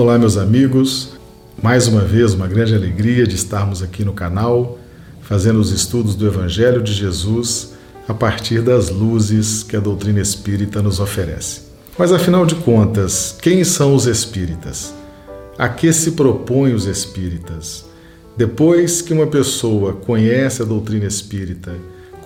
Olá, meus amigos. Mais uma vez, uma grande alegria de estarmos aqui no canal, fazendo os estudos do Evangelho de Jesus a partir das luzes que a doutrina espírita nos oferece. Mas afinal de contas, quem são os espíritas? A que se propõem os espíritas? Depois que uma pessoa conhece a doutrina espírita,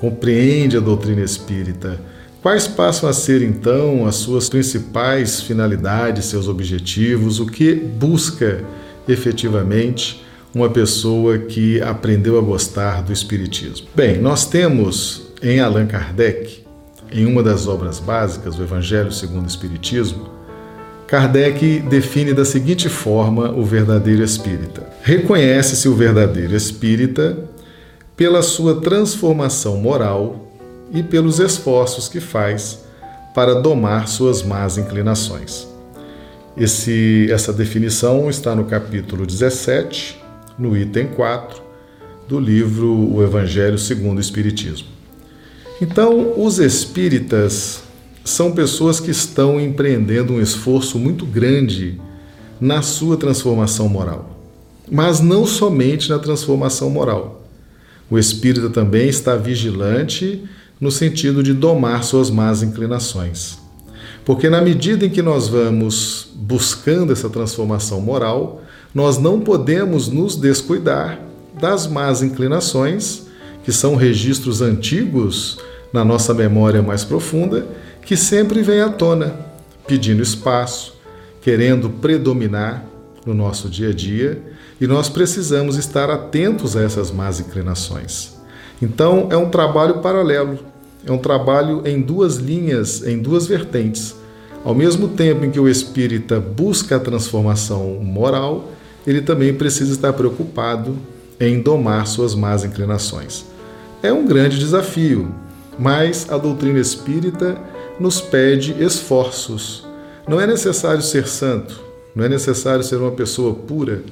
compreende a doutrina espírita, quais passam a ser então as suas principais finalidades, seus objetivos, o que busca efetivamente uma pessoa que aprendeu a gostar do espiritismo? Bem, nós temos em Allan Kardec, em uma das obras básicas do Evangelho segundo o Espiritismo, Kardec define da seguinte forma o verdadeiro espírita: reconhece-se o verdadeiro espírita pela sua transformação moral e pelos esforços que faz para domar suas más inclinações. Esse, essa definição está no capítulo 17, no item 4 do livro O Evangelho segundo o Espiritismo. Então, os espíritas são pessoas que estão empreendendo um esforço muito grande na sua transformação moral. Mas não somente na transformação moral. O espírita também está vigilante no sentido de domar suas más inclinações. Porque na medida em que nós vamos buscando essa transformação moral, nós não podemos nos descuidar das más inclinações, que são registros antigos na nossa memória mais profunda que sempre vem à tona, pedindo espaço, querendo predominar no nosso dia a dia, e nós precisamos estar atentos a essas más inclinações. Então, é um trabalho paralelo, é um trabalho em duas linhas, em duas vertentes. Ao mesmo tempo em que o espírita busca a transformação moral, ele também precisa estar preocupado em domar suas más inclinações. É um grande desafio, mas a doutrina espírita nos pede esforços. Não é necessário ser santo, não é necessário ser uma pessoa pura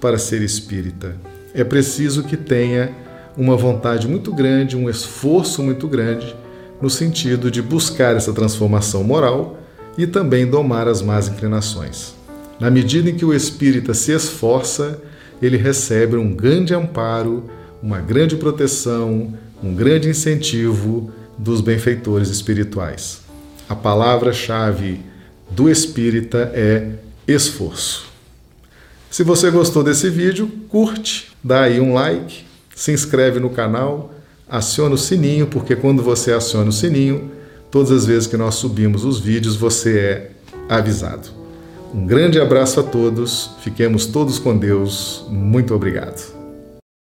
para ser espírita. É preciso que tenha uma vontade muito grande, um esforço muito grande no sentido de buscar essa transformação moral e também domar as más inclinações. Na medida em que o espírita se esforça, ele recebe um grande amparo, uma grande proteção, um grande incentivo dos benfeitores espirituais. A palavra-chave do espírita é esforço. Se você gostou desse vídeo, curte, dá aí um like, se inscreve no canal, aciona o sininho, porque quando você aciona o sininho, todas as vezes que nós subimos os vídeos, você é avisado. Um grande abraço a todos, fiquemos todos com Deus, muito obrigado.